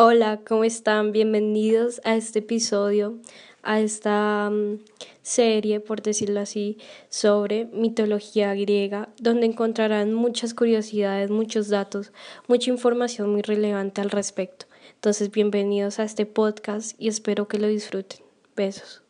Hola, ¿cómo están? Bienvenidos a este episodio, a esta mm, serie, por decirlo así, sobre mitología griega, donde encontrarán muchas curiosidades, muchos datos, mucha información muy relevante al respecto. Entonces, bienvenidos a este podcast y espero que lo disfruten. Besos.